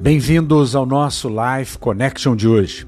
Bem-vindos ao nosso Life Connection de hoje.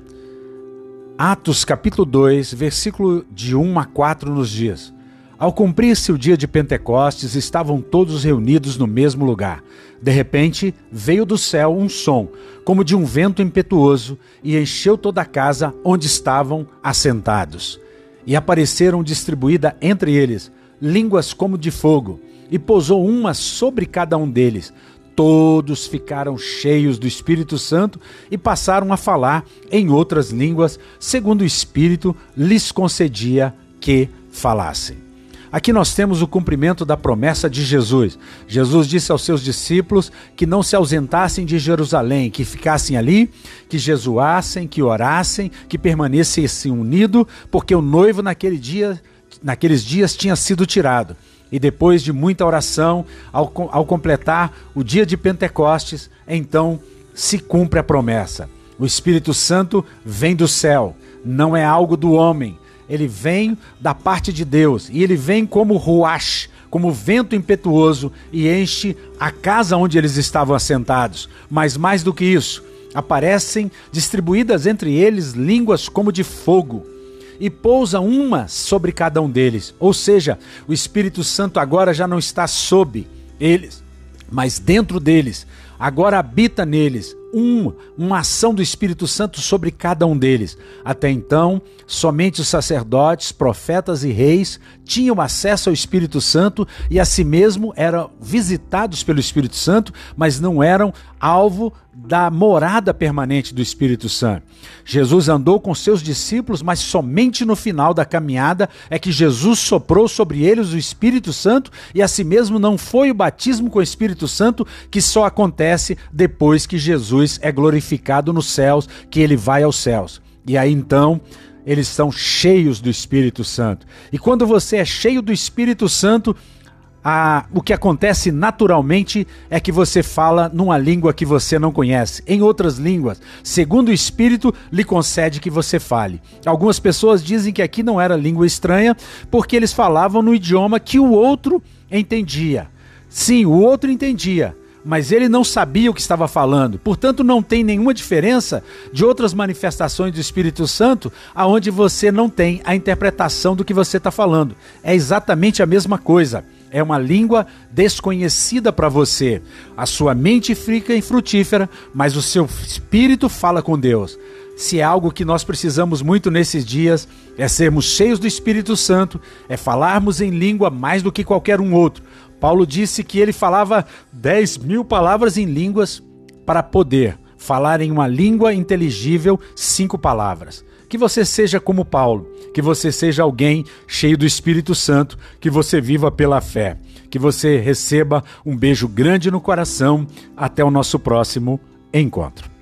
Atos capítulo 2, versículo de 1 a 4 nos diz: Ao cumprir-se o dia de Pentecostes, estavam todos reunidos no mesmo lugar. De repente, veio do céu um som, como de um vento impetuoso, e encheu toda a casa onde estavam assentados. E apareceram distribuída entre eles línguas como de fogo, e pousou uma sobre cada um deles todos ficaram cheios do Espírito Santo e passaram a falar em outras línguas, segundo o Espírito lhes concedia que falassem. Aqui nós temos o cumprimento da promessa de Jesus. Jesus disse aos seus discípulos que não se ausentassem de Jerusalém, que ficassem ali, que jejuassem, que orassem, que permanecessem unidos, porque o noivo naquele dia, naqueles dias tinha sido tirado. E depois de muita oração, ao, ao completar o dia de Pentecostes, então se cumpre a promessa. O Espírito Santo vem do céu, não é algo do homem. Ele vem da parte de Deus e ele vem como ruach, como vento impetuoso e enche a casa onde eles estavam assentados. Mas mais do que isso, aparecem distribuídas entre eles línguas como de fogo e pousa uma sobre cada um deles. Ou seja, o Espírito Santo agora já não está sob eles, mas dentro deles. Agora habita neles um, uma ação do Espírito Santo sobre cada um deles. Até então, somente os sacerdotes, profetas e reis tinham acesso ao Espírito Santo e a si mesmo eram visitados pelo Espírito Santo, mas não eram alvo da morada permanente do Espírito Santo. Jesus andou com seus discípulos, mas somente no final da caminhada é que Jesus soprou sobre eles o Espírito Santo e a si mesmo não foi o batismo com o Espírito Santo que só acontece depois que Jesus é glorificado nos céus, que ele vai aos céus. E aí então eles são cheios do Espírito Santo. E quando você é cheio do Espírito Santo, a, o que acontece naturalmente é que você fala numa língua que você não conhece, em outras línguas, segundo o Espírito lhe concede que você fale. Algumas pessoas dizem que aqui não era língua estranha porque eles falavam no idioma que o outro entendia. Sim, o outro entendia, mas ele não sabia o que estava falando. Portanto, não tem nenhuma diferença de outras manifestações do Espírito Santo, aonde você não tem a interpretação do que você está falando. É exatamente a mesma coisa é uma língua desconhecida para você. A sua mente fica infrutífera, mas o seu espírito fala com Deus. Se é algo que nós precisamos muito nesses dias, é sermos cheios do Espírito Santo, é falarmos em língua mais do que qualquer um outro. Paulo disse que ele falava 10 mil palavras em línguas para poder falar em uma língua inteligível cinco palavras. Que você seja como Paulo, que você seja alguém cheio do Espírito Santo, que você viva pela fé, que você receba um beijo grande no coração. Até o nosso próximo encontro.